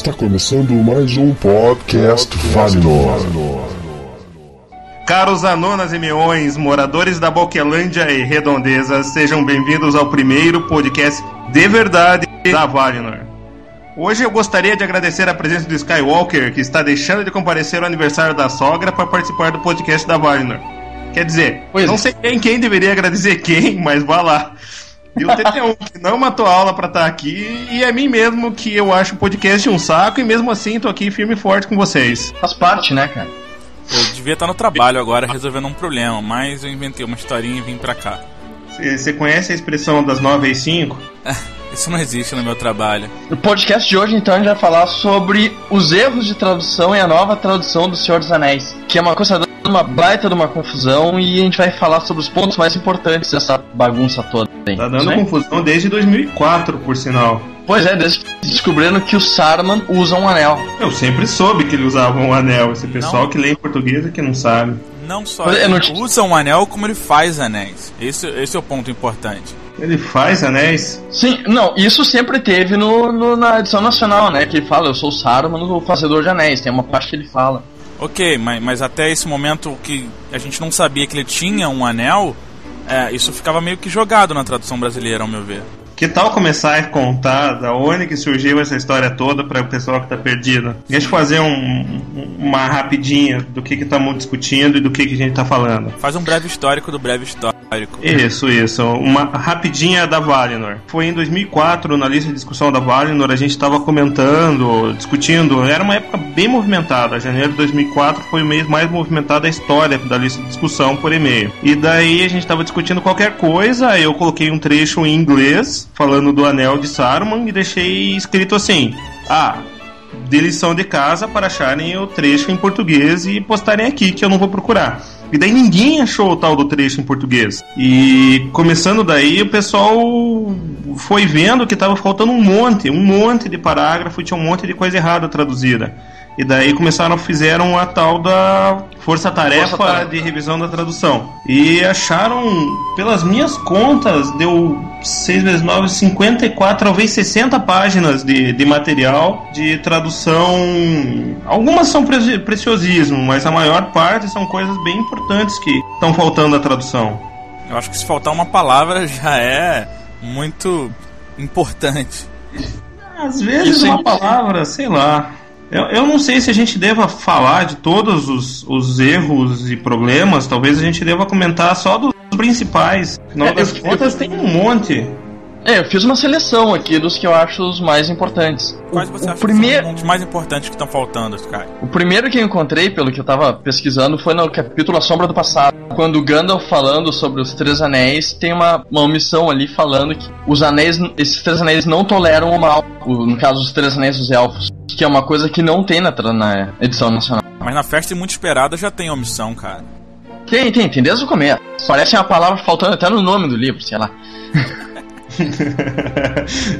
Está começando mais um podcast Valinor. Caros anonas e meões, moradores da Boquelândia e redondezas, sejam bem-vindos ao primeiro podcast de verdade da Valinor. Hoje eu gostaria de agradecer a presença do Skywalker, que está deixando de comparecer ao aniversário da sogra para participar do podcast da Valinor. Quer dizer, Pois não é. sei quem, quem deveria agradecer quem, mas vá lá. E o TT1, que não matou aula pra estar aqui, e é mim mesmo que eu acho o podcast um saco, e mesmo assim tô aqui firme e forte com vocês. Faz parte, né, cara? Eu devia estar no trabalho agora resolvendo um problema, mas eu inventei uma historinha e vim pra cá. Você conhece a expressão das 9 às 5? Isso não existe no meu trabalho. No podcast de hoje, então, a gente vai falar sobre os erros de tradução e a nova tradução do Senhor dos Anéis, que é uma coisa dando uma baita de uma confusão e a gente vai falar sobre os pontos mais importantes dessa bagunça toda. Aí. Tá dando Né? confusão desde 2004, por sinal. Pois é, desde que descobrindo que o Saruman usa um anel. Eu sempre soube que ele usava um anel. Esse pessoal Não. que lê em português é que não sabe. Não só eu ele não te- usa um anel, como ele faz anéis. Esse, esse é o ponto importante. Ele faz anéis. Sim, não, isso sempre teve no, no- na edição nacional, né? Que ele fala, eu sou o Saruman, o fazedor de anéis. Tem uma parte que ele fala. Ok, mas, mas até esse momento que a gente não sabia que ele tinha um anel, é, isso ficava meio que jogado na tradução brasileira, ao meu ver. Que tal começar a contar da onde que surgiu essa história toda para o pessoal que tá perdido? Deixa eu fazer um- uma rapidinha do que estamos discutindo e do que que a gente tá falando. Faz um breve histórico do breve histórico. Isso, isso. Uma rapidinha da Valinor. Foi em 2004, na lista de discussão da Valinor, a gente estava comentando, discutindo. Era uma época bem movimentada. Janeiro de 2004 foi o mês mais movimentado da história da lista de discussão por e-mail. E daí a gente estava discutindo qualquer coisa. Eu coloquei um trecho em inglês falando do Anel de Saruman e deixei escrito assim: Ah, de lição de casa para acharem o trecho em português e postarem aqui, que eu não vou procurar. E daí ninguém achou o tal do trecho em português. E começando daí, o pessoal foi vendo que estava faltando um monte, um monte de parágrafo tinha um monte de coisa errada traduzida. E daí começaram, fizeram a tal da força-tarefa Força-tarefa. de revisão da tradução. E acharam, pelas minhas contas, deu 6 vezes 9, 54, talvez 60 páginas de, de material de tradução. Algumas são pre- preciosismo, mas a maior parte são coisas bem importantes que estão faltando na tradução. Eu acho que se faltar uma palavra já é muito importante. Às vezes Isso uma aí- palavra, sei lá. Eu, eu não sei se a gente deva falar de todos os, os erros e problemas, talvez a gente deva comentar só dos principais. Afinal É, das eu- contas, tem um monte. É, eu fiz uma seleção aqui dos que eu acho os mais importantes. Quais o, você o acha primeiro, que são dos mais importantes que estão faltando, Sky? O primeiro que eu encontrei, pelo que eu tava pesquisando, foi no capítulo A Sombra do Passado. Quando o Gandalf falando sobre os Três Anéis, tem uma, uma omissão ali falando que os anéis, esses Três Anéis não toleram o mal. O- no caso, os Três Anéis dos Elfos. Que é uma coisa que não tem na, na edição nacional. Mas na festa muito esperada já tem omissão, cara. Tem, tem, tem desde o começo. Parece uma palavra faltando até no nome do livro, sei lá.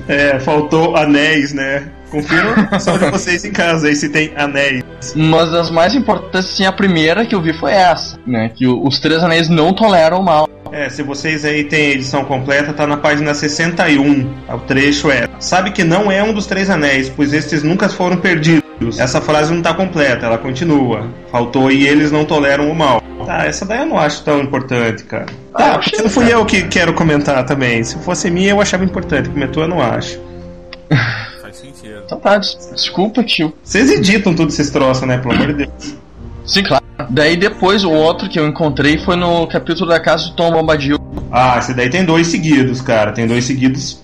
é, faltou anéis, né? Confira só de vocês em casa aí se tem anéis. Mas das mais importantes, sim, a primeira que eu vi foi essa, né? Que o- os Três Anéis não toleram o mal. É, se vocês aí têm a edição completa, tá na página 61. O trecho é: Sabe que não é um dos três anéis, pois estes nunca foram perdidos. Essa frase não tá completa, ela continua. Faltou e eles não toleram o mal. Tá, essa daí eu não acho tão importante, cara. Ah, Tá, eu porque achei não fui eu que quero comentar também. Se fosse minha, eu achava importante. Comentou, eu não acho. Faz sentido. Então tá, des- desculpa, tio. Vocês editam tudo esses troços, né? Pelo amor de Deus. Sim, claro. Daí depois o outro que eu encontrei foi no capítulo da casa do Tom Bombadil. Ah, esse daí tem dois seguidos, cara. Tem dois seguidos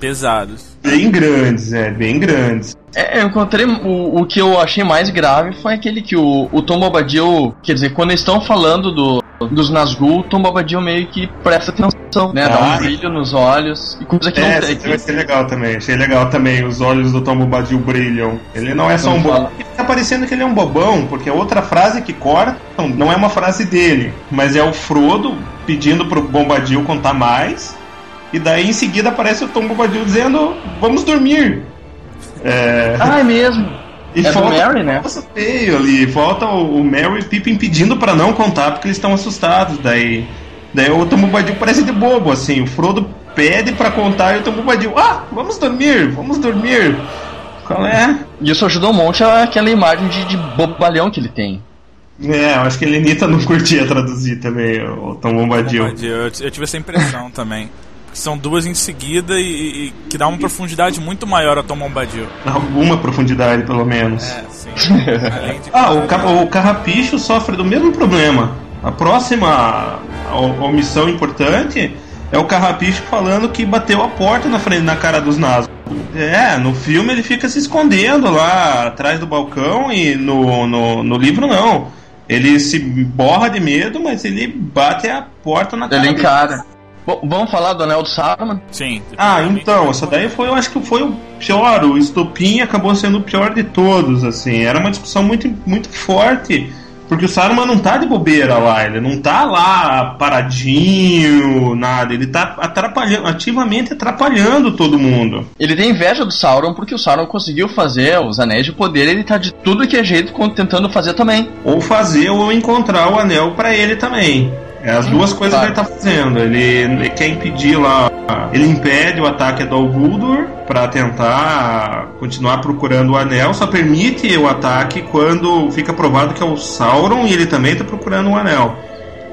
Pesados. bem grandes, é, bem grandes. É, eu encontrei o, o que eu achei mais grave foi aquele que o, o Tom Bombadil, quer dizer, quando eles estão falando do, dos Nazgûl, Tom Bombadil meio que presta atenção, né? Dá Ah, um brilho nos olhos e coisa que É, não tem. esse vai ser legal também. Achei legal também. Os olhos do Tom Bombadil brilham. Ele não é só um bobão. Fica parecendo que ele é um bobão, porque a outra frase que cortam não é uma frase dele, mas é o Frodo pedindo pro Bombadil contar mais. E daí em seguida aparece o Tom Bombadil dizendo: Vamos dormir. É. Ah, é mesmo. E É do falta Merry, né? Nossa, feio ali. Falta o, o Merry e o Pippin pedindo pra não contar porque eles estão assustados. Daí, daí o Tom Bombadil parece de bobo, assim. O Frodo pede pra contar e o Tom Bombadil, ah, vamos dormir, vamos dormir. Qual é? Isso ajuda um monte aquela imagem de, de bobalhão que ele tem. É, eu acho que ele Lenita não curtia traduzir também o Tom Bombadil. Bombadil. Eu, eu tive essa impressão também. São duas em seguida e, e, que dá uma profundidade muito maior a Tom Bombadil. Alguma profundidade, pelo menos. É, sim. De... Ah, o, ca o Carrapicho sofre do mesmo problema. A próxima omissão importante é o Carrapicho falando que bateu a porta na frente na cara dos Nazgûl. É, no filme ele fica se escondendo lá atrás do balcão e no, no, no livro não. Ele se borra de medo, mas ele bate a porta na cara. Ele encara. Bom, vamos falar do Anel do Saruman? Sim. Ah, então, essa daí foi, eu acho que foi o pior. O estopim acabou sendo o pior de todos, assim. Era uma discussão muito, muito forte porque o Saruman não tá de bobeira lá, ele não tá lá paradinho, nada. Ele tá atrapalhando, ativamente atrapalhando todo mundo. Ele tem inveja do Sauron porque o Sauron conseguiu fazer os anéis de poder, ele tá de tudo que é jeito tentando fazer também. Ou fazer ou encontrar o anel para ele também. É as duas coisas claro. que ele tá fazendo. Ele, ele, quer impedir lá. Ele impede o ataque do Guldur para tentar continuar procurando o anel. Só permite o ataque quando fica provado que é o Sauron e ele também tá procurando o anel.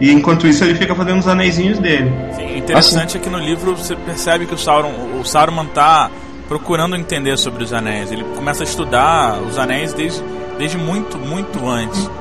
E enquanto isso ele fica fazendo os anéisinhos dele. Sim, interessante assim. é que no livro você percebe que o Sauron, o Saruman tá procurando entender sobre os anéis. Ele começa a estudar os anéis desde, desde muito, muito antes.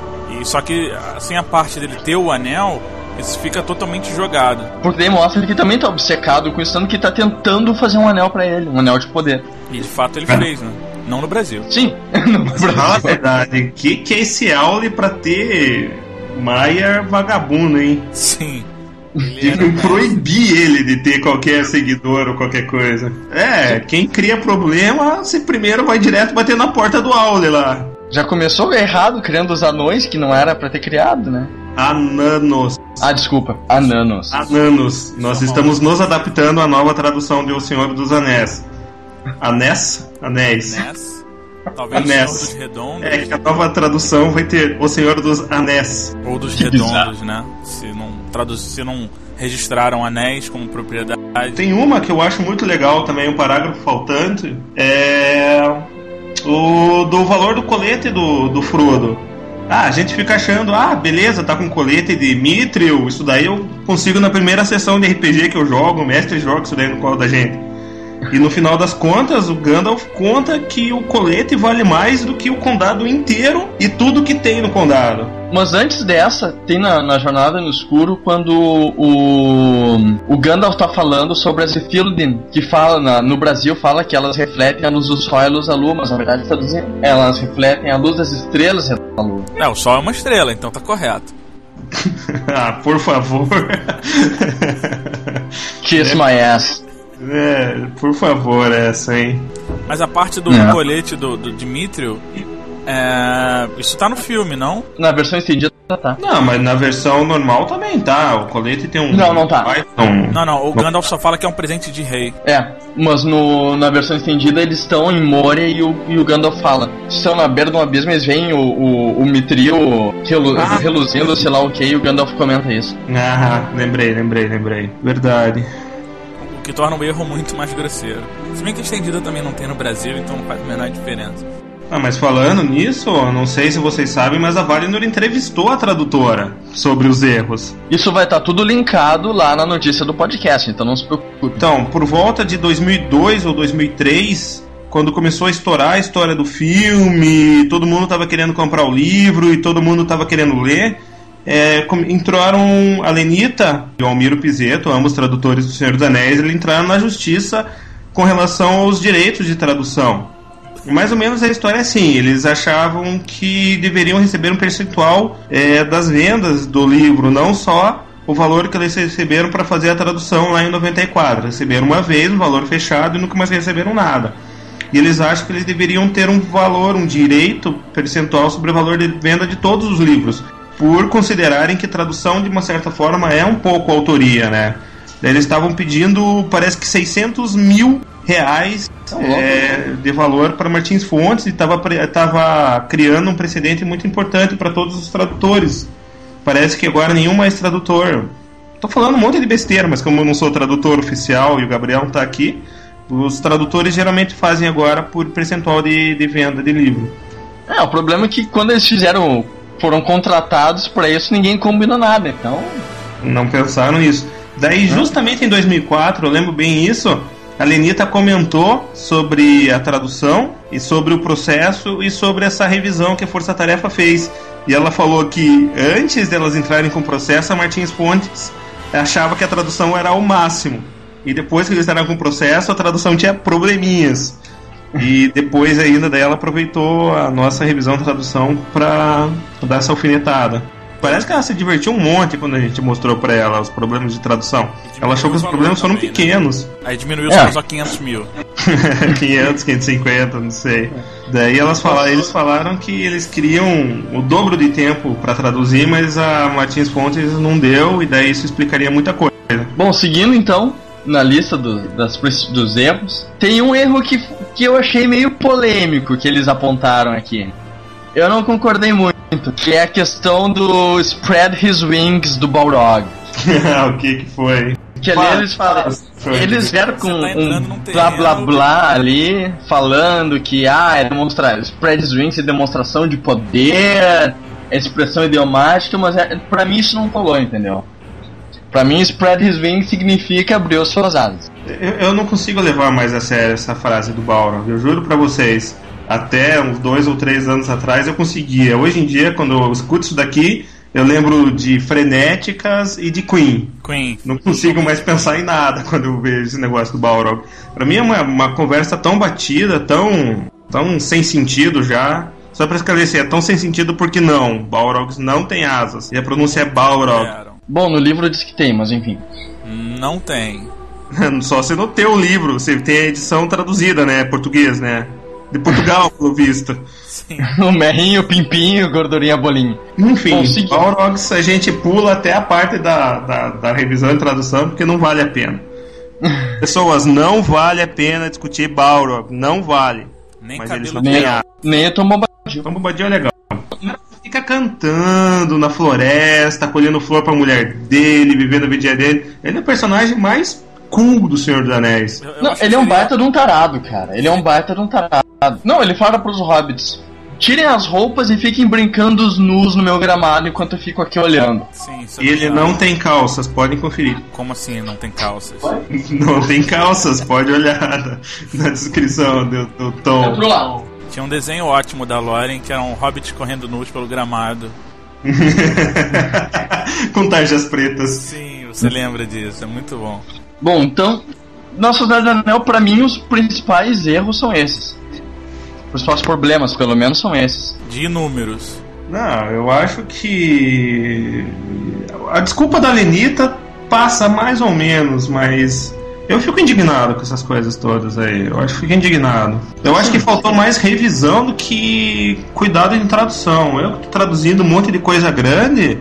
E só que assim a parte dele ter o anel, isso fica totalmente jogado. Porque daí mostra que ele também tá obcecado com isso, tanto que tá tentando fazer um anel para ele, um anel de poder. E de fato ele fez, né? Não no Brasil. Sim, no Brasil. Fala a verdade, que que é esse aule pra ter Maia vagabundo, hein? Sim. De proibir ele de ter qualquer seguidor ou qualquer coisa. É, quem cria problema, você primeiro vai direto bater na porta do aule lá. Já começou errado criando os anões que não era para ter criado, né? Ananos. Ah, desculpa. Ananos. Ananos. Nós estamos nos adaptando à nova tradução de O Senhor dos Anéis. Anés? Anéis. Anéis? Talvez Anéis. o Senhor dos Redondos. É que a nova tradução vai ter O Senhor dos Anéis. Ou dos Redondos, né? Se não, traduz... Se não registraram anéis como propriedade. Tem uma que eu acho muito legal também, um parágrafo faltante. É. O do valor do colete do, do Frodo. Ah, a gente fica achando, ah, beleza, tá com colete de Mithril, isso daí eu consigo na primeira sessão de RPG que eu jogo, o mestre joga isso daí no colo da gente. E no final das contas, o Gandalf conta que o colete vale mais do que o condado inteiro e tudo que tem no condado. Mas antes dessa, tem na, na Jornada no Escuro, quando o, o Gandalf tá falando sobre as Ithilden, que fala na, no Brasil fala que elas refletem a luz do sol e a luz da lua, mas na verdade elas refletem a luz das estrelas a lua. É, o sol é uma estrela, então tá correto. ah, por favor. Kiss my ass. É, por favor, essa, hein? Mas a parte do é. colete do, do Dimitrio, é... isso tá no filme, não? Na versão estendida tá. Não, mas na versão normal também tá. O colete tem um. Não, não tá. Não, não, não. o Gandalf só fala que é um presente de rei. É, mas no, na versão estendida eles estão em Moria e o, e o Gandalf fala. Estão na beira de um abismo, eles veem o, o, o Mithril relu, ah. reluzindo, sei lá o que, e o Gandalf comenta isso. Ah, lembrei, lembrei, lembrei. Verdade que torna o erro muito mais grosseiro. Se bem que a estendida também não tem no Brasil, então não faz a menor diferença. Ah, mas falando nisso, não sei se vocês sabem, mas a Valinor entrevistou a tradutora sobre os erros. Isso vai estar tá tudo linkado lá na notícia do podcast, então não se preocupe. Então, por volta de 2002 ou 2003, quando começou a estourar a história do filme, todo mundo estava querendo comprar o livro e todo mundo estava querendo ler é, entraram a Lenita e o Almiro Pizeto, ambos tradutores do Senhor dos Anéis, eles entraram na justiça com relação aos direitos de tradução. Mais ou menos a história é assim: eles achavam que deveriam receber um percentual é, das vendas do livro, não só o valor que eles receberam para fazer a tradução lá em 94. Receberam uma vez um valor fechado e nunca mais receberam nada. E eles acham que eles deveriam ter um valor, um direito percentual sobre o valor de venda de todos os livros por considerarem que tradução de uma certa forma é um pouco autoria, né? Eles estavam pedindo, parece que 600 mil reais tá é, de valor para Martins Fontes e estava tava criando um precedente muito importante para todos os tradutores. Parece que agora nenhum mais tradutor. Tô falando um monte de besteira, mas como eu não sou tradutor oficial e o Gabriel não tá aqui, Os tradutores geralmente fazem agora por percentual de, de venda de livro. É, o problema é que quando eles fizeram. foram contratados para isso, ninguém combina nada, então. Não pensaram nisso. Daí, justamente em 2004, eu lembro bem isso, a Lenita comentou sobre a tradução e sobre o processo e sobre essa revisão que a Força Tarefa fez. E ela falou que antes delas entrarem com o processo, a Martins Fontes achava que a tradução era o máximo. E depois que eles entraram com o processo, a tradução tinha probleminhas. E depois ainda daí ela aproveitou a nossa revisão da tradução para dar essa alfinetada. Parece que ela se divertiu um monte quando a gente mostrou para ela os problemas de tradução. Ela achou que os problemas foram também, né? pequenos. Aí diminuiu É. só 500 mil. 500, 550, não sei. Daí elas falaram, eles falaram que eles queriam o dobro de tempo para traduzir, mas a Martins Fontes não deu, e daí isso explicaria muita coisa. Bom, seguindo então, na lista do- das, dos erros, tem um erro que, que eu achei meio polêmico que eles apontaram aqui. Eu não concordei muito, que é a questão do Spread His Wings do Balrog. o que que foi? Que ali eles falam. Eles vieram com tá um blá blá blá ali, falando que ah, é demonstrar spread his wings é demonstração de poder, é expressão idiomática, mas é, pra mim isso não colou, entendeu? Pra mim, spread his wings significa abrir as suas asas. Eu, eu não consigo levar mais a sério essa frase do Balrog, eu juro pra vocês. Até uns dois ou três anos atrás eu conseguia. Hoje em dia, quando eu escuto isso daqui, eu lembro de Frenéticas e de Queen. Queen. Não consigo mais pensar em nada quando eu vejo esse negócio do Balrog. Pra mim é uma, uma conversa tão batida, tão, tão sem sentido já. Só pra esclarecer, é tão sem sentido porque não. Balrogs não tem asas. E a pronúncia é Balrog. Bom, no livro diz que tem, mas enfim. Não tem. Só se no teu livro, você tem a edição traduzida, né? Português, né? De Portugal, pelo visto. Sim. o merrinho, o pimpinho, gordurinha, bolinho. Enfim. Balrogs a gente pula até a parte da, da, da revisão e tradução porque não vale a pena. Pessoas, não vale a pena discutir Balrog. Não vale. Nem Mas eles não Nem, Tom Bombadil. Então, Bombadil é legal. Fica cantando na floresta, colhendo flor pra mulher dele, vivendo a vida dele. Ele é o personagem mais cool do Senhor dos Anéis. Eu- eu Não, ele é um seria- baita de um tarado, cara. Ele é um baita de um tarado. Não, ele fala pros hobbits: tirem as roupas e fiquem brincando os nus no meu gramado enquanto eu fico aqui olhando. Sim, é E ele não tem calças, podem conferir. Como assim não tem calças? Não tem calças, pode olhar na, descrição do, do tom. lado. Tinha um desenho ótimo da Lauren que era um hobbit correndo nus pelo gramado. Com tarjas pretas. Sim, você lembra disso, é muito bom. Bom, então, na Sociedade do Anel, pra mim, os principais erros são esses. Os principais problemas, pelo menos, são esses. De inúmeros. Não, eu acho que. A desculpa da Lenita passa mais ou menos, mas. Eu fico indignado com essas coisas todas aí. Eu acho que fico indignado. Eu acho que faltou mais revisão do que cuidado em tradução. Eu tô traduzindo um monte de coisa grande.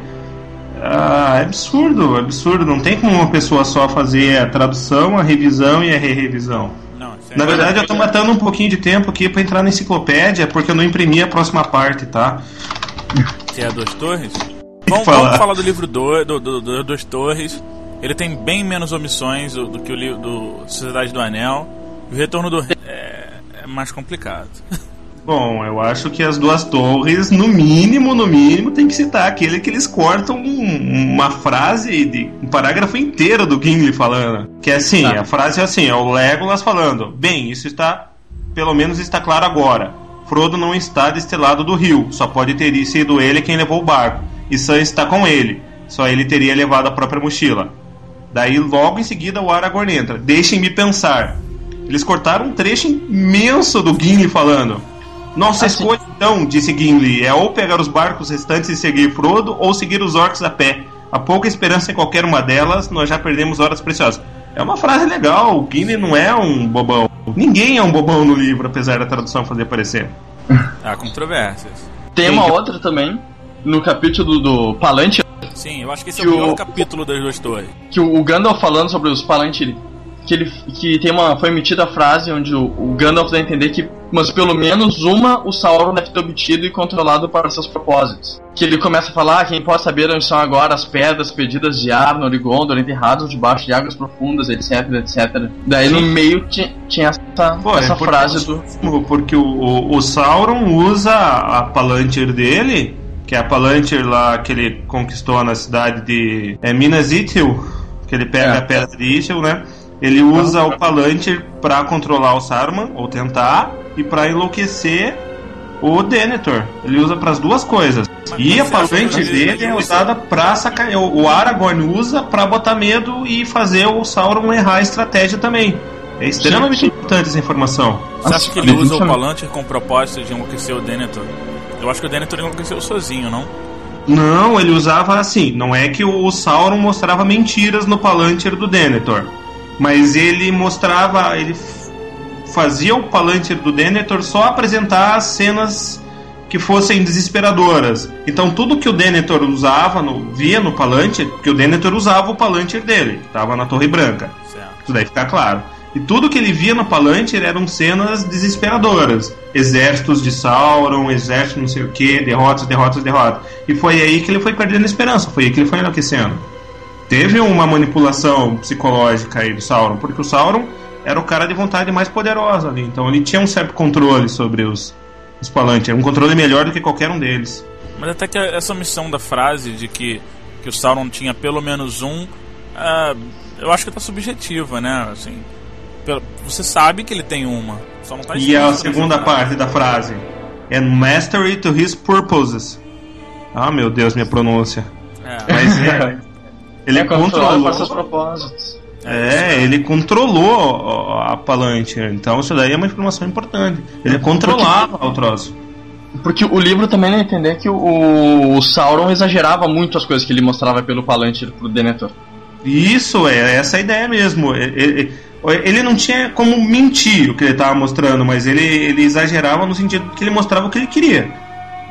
Ah, é absurdo, é absurdo. Não tem como uma pessoa só fazer a tradução, a revisão e a re-revisão. Na verdade, eu tô matando um pouquinho de tempo aqui pra entrar na enciclopédia, porque eu não imprimi a próxima parte, tá? que é a Duas Torres. Vamos, falar. vamos falar do livro 2 do, do, do Duas Torres. Ele tem bem menos omissões do, do que o livro do Sociedade do Anel. O Retorno do Rei é, é mais complicado. Bom, eu acho que as duas torres, no mínimo, no mínimo, tem que citar aquele que eles cortam um- uma frase de um parágrafo inteiro do Gimli falando. Que é assim, Tá. a frase é assim, é o Legolas falando, bem, isso está, pelo menos está claro agora. Frodo não está deste lado do rio, só pode ter sido ele quem levou o barco. E Sam está com ele, só ele teria levado a própria mochila. Daí logo em seguida o Aragorn entra. Deixem-me pensar. Eles cortaram um trecho imenso do Gimli falando. Nossa Assim. escolha então, disse Gimli, é ou pegar os barcos restantes e seguir Frodo, ou seguir os orcs a pé. Há pouca esperança em qualquer uma delas, nós já perdemos horas preciosas. É uma frase legal, o Gimli não é um bobão. Ninguém é um bobão no livro, apesar da tradução fazer parecer. Há controvérsias. Tem uma outra também, no capítulo do Palante, Sim, eu acho que esse é Que o pior o- capítulo das Duas Torres. que o o Gandalf falando sobre os Palantir que ele que tem uma foi emitida a frase onde o, o Gandalf dá a entender que mas pelo menos uma o Sauron deve ter obtido e controlado para seus propósitos. Que ele começa a falar, ah, quem pode saber onde estão agora as pedras pedidas de Arnor e Gondor enterrados debaixo de águas profundas, etc, etc. Daí Sim. no meio tinha, essa, Pô, essa é frase do... Porque o, o, o Sauron usa a Palantir dele, que é a Palantir lá que ele conquistou na cidade de é, Minas Ithil, que ele pega é. a pedra de Ithil, né? Ele usa o Palantir para controlar o Saruman, ou tentar, e para enlouquecer o Denethor. Ele usa para as duas coisas. E a Palantir dele é usada para sacanear. O Aragorn usa para botar medo e fazer o Sauron errar a estratégia também. É extremamente sim. importante essa informação. Você acha que ele usa o Palantir com o propósito de enlouquecer o Denethor? Eu acho que o Denethor enlouqueceu sozinho, não? Não, ele usava assim. Não é que o Sauron mostrava mentiras no Palantir do Denethor mas ele mostrava, ele fazia o Palantir do Denethor só apresentar as cenas que fossem desesperadoras. Então tudo que o Denethor usava, no, via no Palantir, porque o Denethor usava o Palantir dele, estava na Torre Branca. Certo. Isso daí fica claro. E tudo que ele via no Palantir eram cenas desesperadoras. Exércitos de Sauron, exército não sei o que, derrotas, derrotas, derrotas. E foi aí que ele foi perdendo esperança, foi aí que ele foi enlouquecendo teve uma manipulação psicológica aí do Sauron, porque o Sauron era o cara de vontade mais poderosa ali, então ele tinha um certo controle sobre os, os Palantir, um controle melhor do que qualquer um deles. Mas até que essa missão da frase de que, que o Sauron tinha pelo menos um, uh, eu acho que tá subjetiva, né? Assim, você sabe que ele tem uma, só não tá E a segunda parte da frase, and mastery to his purposes. Ah, meu Deus, minha pronúncia. É. Mas é, Ele é controlou seus propósitos. É, ele controlou a Palantir, então isso daí é uma informação importante. Ele controlava Porque... o troço. Porque o livro também dá a entender que o, o, Sauron exagerava muito as coisas que ele mostrava pelo Palantir pro Denethor. Isso, é essa a ideia mesmo. Ele, ele não tinha como mentir o que ele estava mostrando, mas ele, ele exagerava no sentido que ele mostrava o que ele queria.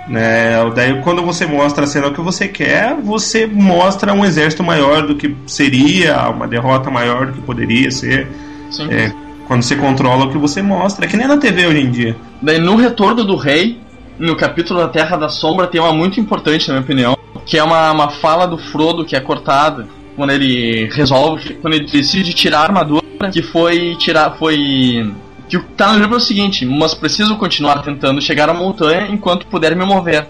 Né? Daí quando você mostra a cena que você quer, você mostra um exército maior do que seria, uma derrota maior do que poderia ser. É, quando você controla o que você mostra. É que nem na TV hoje em dia. Daí no Retorno do Rei, no capítulo da Terra da Sombra, tem uma muito importante, na minha opinião, que é uma, uma fala do Frodo que é cortada quando ele resolve, quando ele decide tirar a armadura, que foi tirar, foi que o que tá no livro é o seguinte: mas preciso continuar tentando chegar à montanha enquanto puder me mover.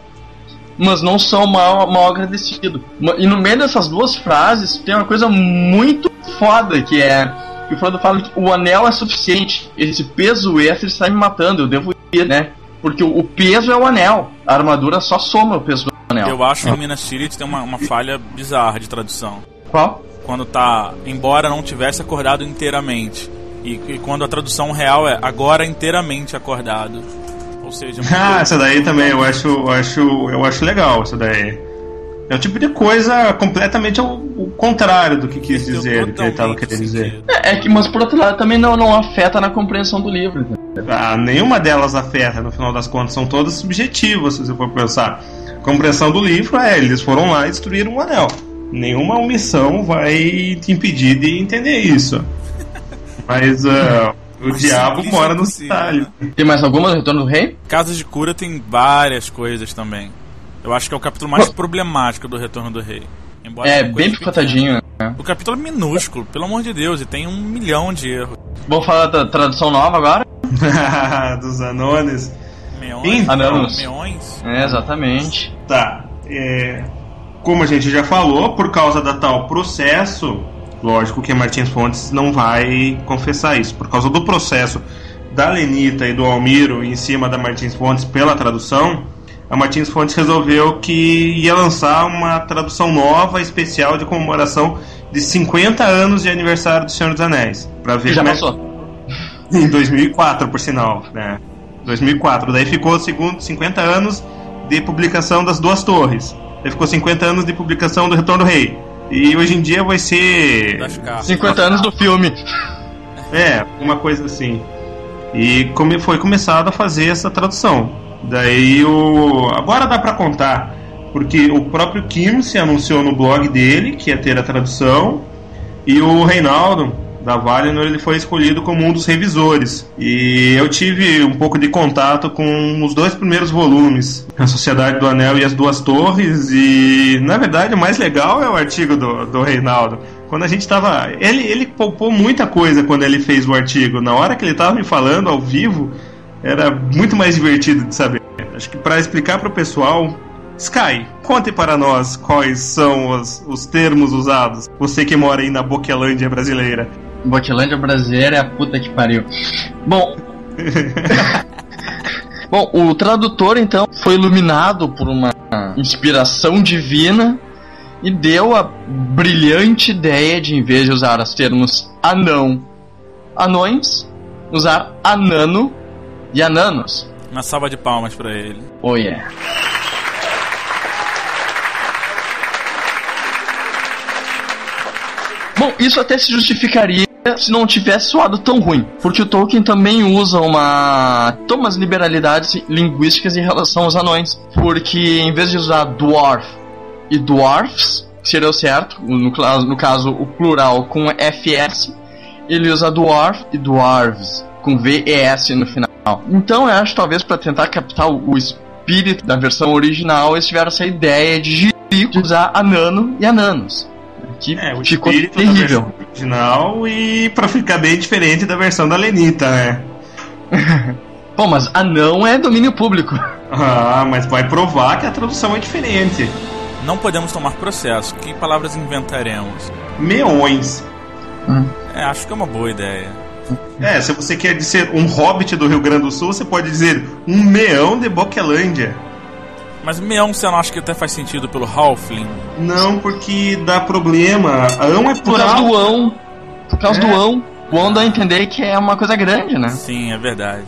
Mas não sou mal, mal agradecido. E no meio dessas duas frases tem uma coisa muito foda que é que o Frodo fala que o anel é suficiente. Esse peso extra está me matando, eu devo ir, né? Porque o, peso é o anel, a armadura só soma o peso do anel. Eu acho que em Minas Tirith tem uma, uma falha bizarra de tradução. Qual? Quando tá, embora não tivesse acordado inteiramente e, e, quando a tradução real é agora inteiramente acordado. Ou seja, Ah, essa daí também eu acho, eu acho, eu acho legal, essa daí. É o tipo de coisa completamente ao, ao contrário do que quis dizer, do que ele estava querendo dizer. É, é, que, mas por outro lado também não, não afeta na compreensão do livro. Ah, nenhuma delas afeta, no final das contas, são todas subjetivas, se você for pensar. A compreensão do livro é, eles foram lá e destruíram um anel. Nenhuma omissão vai te impedir de entender isso. Mas uh, o Mas diabo mora no detalhe. Tem mais alguma do Retorno do Rei? Casas de Cura tem várias coisas também. Eu acho que é o capítulo mais problemático do Retorno do Rei. Embora é, bem picotadinho. Né? O capítulo é minúsculo, pelo amor de Deus, e tem um milhão de erros. Vamos falar da tradução nova agora? Dos anones. Meões. Anones. Meões. É, exatamente. Tá. É, como a gente já falou, por causa da tal processo, Lógico que Martins Fontes não vai confessar isso, por causa do processo da Lenita e do Almiro em cima da Martins Fontes pela tradução. A Martins Fontes resolveu que ia lançar uma tradução nova, especial de comemoração de 50 anos de aniversário do Senhor dos Anéis. Para ver Já é passou. É... Em 2004, por sinal, né? 2004. Daí ficou segundo 50 anos de publicação das Duas Torres. Daí ficou 50 anos de publicação do Retorno do Rei. E hoje em dia vai ser. 50 anos do filme. É, uma coisa assim. E como foi começado a fazer essa tradução. Daí o. Agora dá para contar. Porque o próprio Kim se anunciou no blog dele que ia ter a tradução. E o Reinaldo, da Valinor, ele foi escolhido como um dos revisores. E eu tive um pouco de contato com os dois primeiros volumes, A Sociedade do Anel e As Duas Torres, e na verdade o mais legal é o artigo do, do Reinaldo. Quando a gente tava. Ele, ele poupou muita coisa quando ele fez o artigo. Na hora que ele tava me falando ao vivo, era muito mais divertido de saber. Acho que para explicar para o pessoal, Sky, conte para nós quais são os, os termos usados. Você que mora aí na Boquelândia brasileira. Boquelândia brasileira é a puta que pariu. Bom. Bom, o tradutor então foi iluminado por uma inspiração divina e deu a brilhante ideia de, em vez de usar os termos anão, anões, usar anano e ananos. Uma salva de palmas para ele. Oh yeah. Bom, isso até se justificaria se não tivesse soado tão ruim, porque o Tolkien também usa uma umas liberalidades linguísticas em relação aos anões, porque em vez de usar dwarf e dwarfs, seria o certo, no, no caso o plural com FS, ele usa dwarf e dwarves com VES no final. Então eu acho talvez para tentar captar o espírito da versão original, eles tiveram essa ideia de usar anano e ananos que é, o ficou terrível. original e para ficar bem diferente da versão da Lenita, né? Pô, mas anão é domínio público. Ah, mas vai provar que a tradução é diferente. Não podemos tomar processo. Que palavras inventaremos? Meões. Hum. É, acho que é uma boa ideia. É, se você quer dizer um hobbit do Rio Grande do Sul, você pode dizer um meão de Boquelândia. Mas meão você não acha que até faz sentido pelo Halfling? Não, porque dá problema. Ão é plural. Por causa do ão. Por causa é. do ão. O ão dá a entender que é uma coisa grande, né? Sim, é verdade.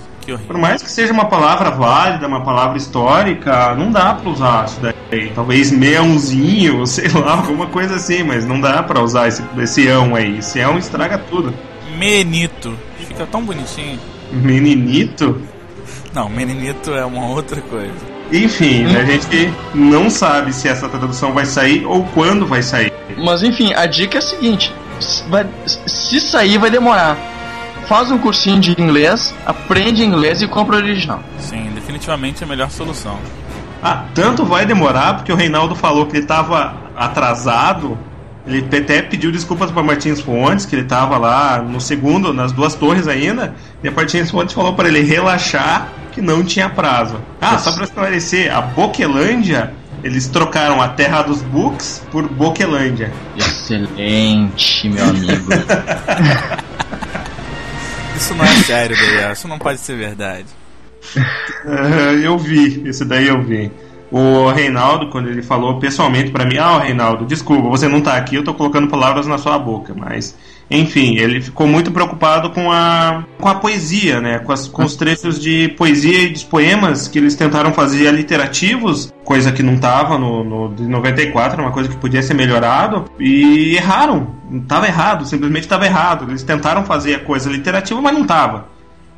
Por mais que seja uma palavra válida, uma palavra histórica, não dá pra usar isso daí. Talvez meãozinho, sei lá, alguma coisa assim, mas não dá pra usar esse, esse ão aí. Esse ão estraga tudo. Menito. Fica tão bonitinho. Meninito? Não, meninito é uma outra coisa. Enfim, a gente não sabe se essa tradução vai sair ou quando vai sair. Mas enfim, a dica é a seguinte: vai, se sair, vai demorar. Faz um cursinho de inglês, aprende inglês e compra o original. Sim, definitivamente é a melhor solução. Ah, tanto vai demorar porque o Reinaldo falou que ele estava atrasado. Ele até pediu desculpas para Martins Fontes, que ele estava lá no segundo, nas duas torres ainda. E a Martins Fontes falou para ele relaxar que não tinha prazo. Ah, só para esclarecer, a Boquelândia eles trocaram a Terra dos Books por Boquelândia. Excelente, meu amigo. isso não é sério, Daniel. Isso não pode ser verdade. Uh, eu vi, isso daí eu vi. O Reinaldo, quando ele falou pessoalmente para mim, ah, Reinaldo, desculpa, você não tá aqui, eu tô colocando palavras na sua boca, mas enfim, ele ficou muito preocupado com a, com a poesia, né? Com, as, com os trechos de poesia e dos poemas que eles tentaram fazer aliterativos, coisa que não estava no, no de 94, uma coisa que podia ser melhorado, e erraram. Tava errado, simplesmente estava errado. Eles tentaram fazer a coisa literativa, mas não estava.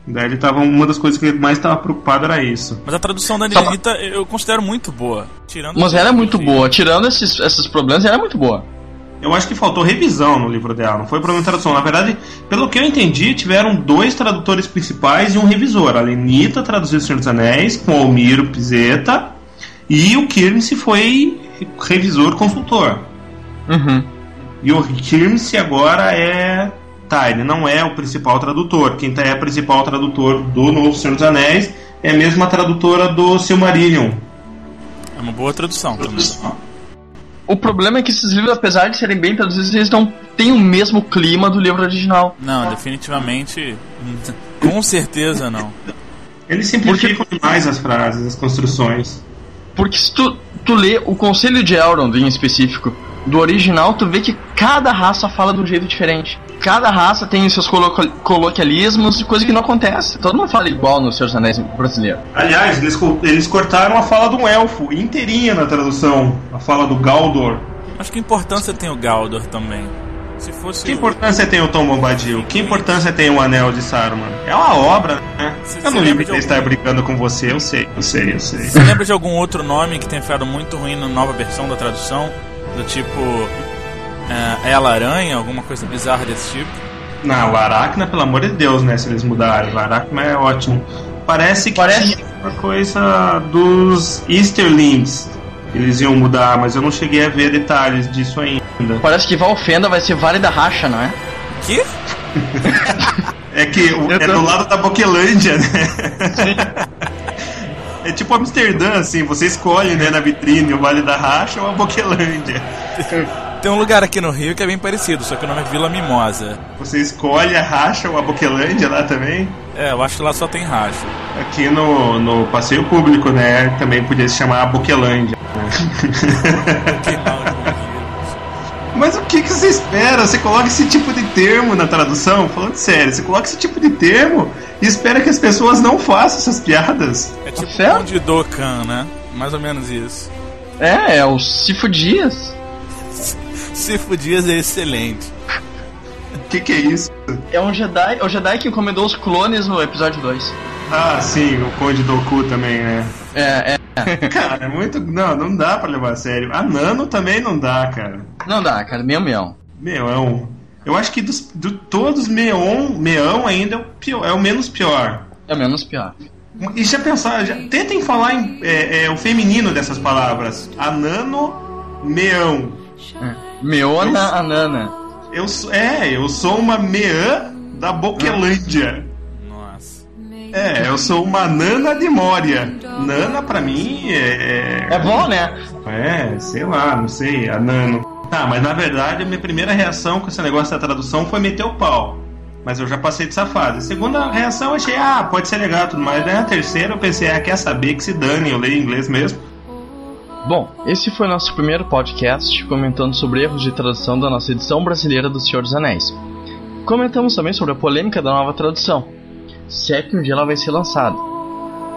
Daí ele tava. Uma das coisas que ele mais estava preocupado era isso. Mas a tradução da Anitta eu considero muito boa. Tirando Mas era muito boa. Tirando esses, esses problemas, era muito boa. Eu acho que faltou revisão no livro dela, não foi problema de tradução. Na verdade, pelo que eu entendi, tiveram dois tradutores principais e um revisor. A Lenita traduziu O Senhor dos Anéis com o Almiro Pizeta e o Kirmse foi revisor consultor. Uhum. E o Kirmse agora é Tá, ele não é o principal tradutor. Quem tá é o principal tradutor do Novo Senhor dos Anéis é mesmo a tradutora do Silmarillion. É uma boa tradução também. O problema é que esses livros, apesar de serem bem traduzidos, eles não têm o mesmo clima do livro original. Não, definitivamente. Com certeza não. Eles simplificam Porque... demais as frases, as construções. Porque se tu, tu lê o Conselho de Elrond em específico, do original, tu vê que cada raça fala de um jeito diferente cada raça tem seus colo coloquialismos, coisa que não acontece. Todo mundo fala igual no Senhor dos Anéis brasileiro. Aliás, eles, eles cortaram a fala de um elfo inteirinha na tradução, a fala do Galdor. Acho que importância tem o Galdor também. Se fosse que importância o... tem o Tom Bombadil? Que importância tem o Anel de Saruman? É uma obra, né? Você, eu não lembro de algum... estar brincando com você, eu sei, eu sei, eu sei. Você lembra de algum outro nome que tenha ficado muito ruim na nova versão da tradução? Do tipo é, Ela Aranha, alguma coisa bizarra desse tipo. Não, o Aracna, pelo amor de Deus, né? Se eles mudarem. O Aracna é ótimo. Parece que Parece- tinha uma coisa dos Easterlings. Eles iam mudar, mas eu não cheguei a ver detalhes disso ainda. Parece que Valfenda vai ser Vale da Racha, não é? Que? É que Eu é tô- do lado da Boquelândia, né? É tipo Amsterdã, assim, você escolhe, né, na vitrine o Vale da Racha ou a Boquelândia. Tem um lugar aqui no Rio que é bem parecido, só que o nome é Vila Mimosa. Você escolhe a Racha ou a Boquelândia lá também. É, eu acho que lá só tem racha. Aqui no, no passeio público, né, também podia se chamar a Boquelândia. Que mal. Mas o que, que você espera? Você coloca esse tipo de termo na tradução? Falando sério, você coloca esse tipo de termo e espera que as pessoas não façam essas piadas. É tipo certo? um de Dokkan, né? Mais ou menos isso. É, é o Sifo Dias. Sifo Dias é excelente. O que, que é isso? É um Jedi, é o Jedi que encomendou os clones no episódio 2. Ah, sim, o Conde Doku também, né? É, é. Cara, é muito. Não, não dá pra levar a sério. A Nano também não dá, cara. Não dá, cara, meu meão. Meão. Eu acho que dos, de todos, Meon, Meão ainda é o, pior, é o menos pior. É menos pior. E já pensar, já, tentem falar em, é, é, o feminino dessas palavras. Anano, Meão. Meona Anana. Eu sou, é, eu sou uma Meã da Boquelândia. Nossa. É, eu sou uma Nana de Mória. Nana pra mim é. É bom, né? É, sei lá, não sei, a Tá, mas na verdade a minha primeira reação com esse negócio da tradução foi meter o pau. Mas eu já passei de safado. A segunda reação eu achei, ah, pode ser legal tudo mais. Daí a terceira eu pensei, ah, quer saber que se dane, eu leio inglês mesmo. Bom, esse foi nosso primeiro podcast comentando sobre erros de tradução da nossa edição brasileira do Senhor dos Anéis. Comentamos também sobre a polêmica da nova tradução, se é que um dia ela vai ser lançada.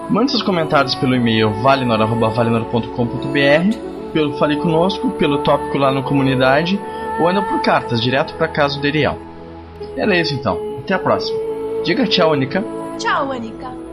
Mande seus comentários pelo e-mail valinor.valinor.com.br, pelo Fale Conosco, pelo tópico lá no Comunidade, ou ainda por cartas, direto para casa do Eriel. Beleza então, até a próxima. Diga tchau, Anica. Tchau, Anica.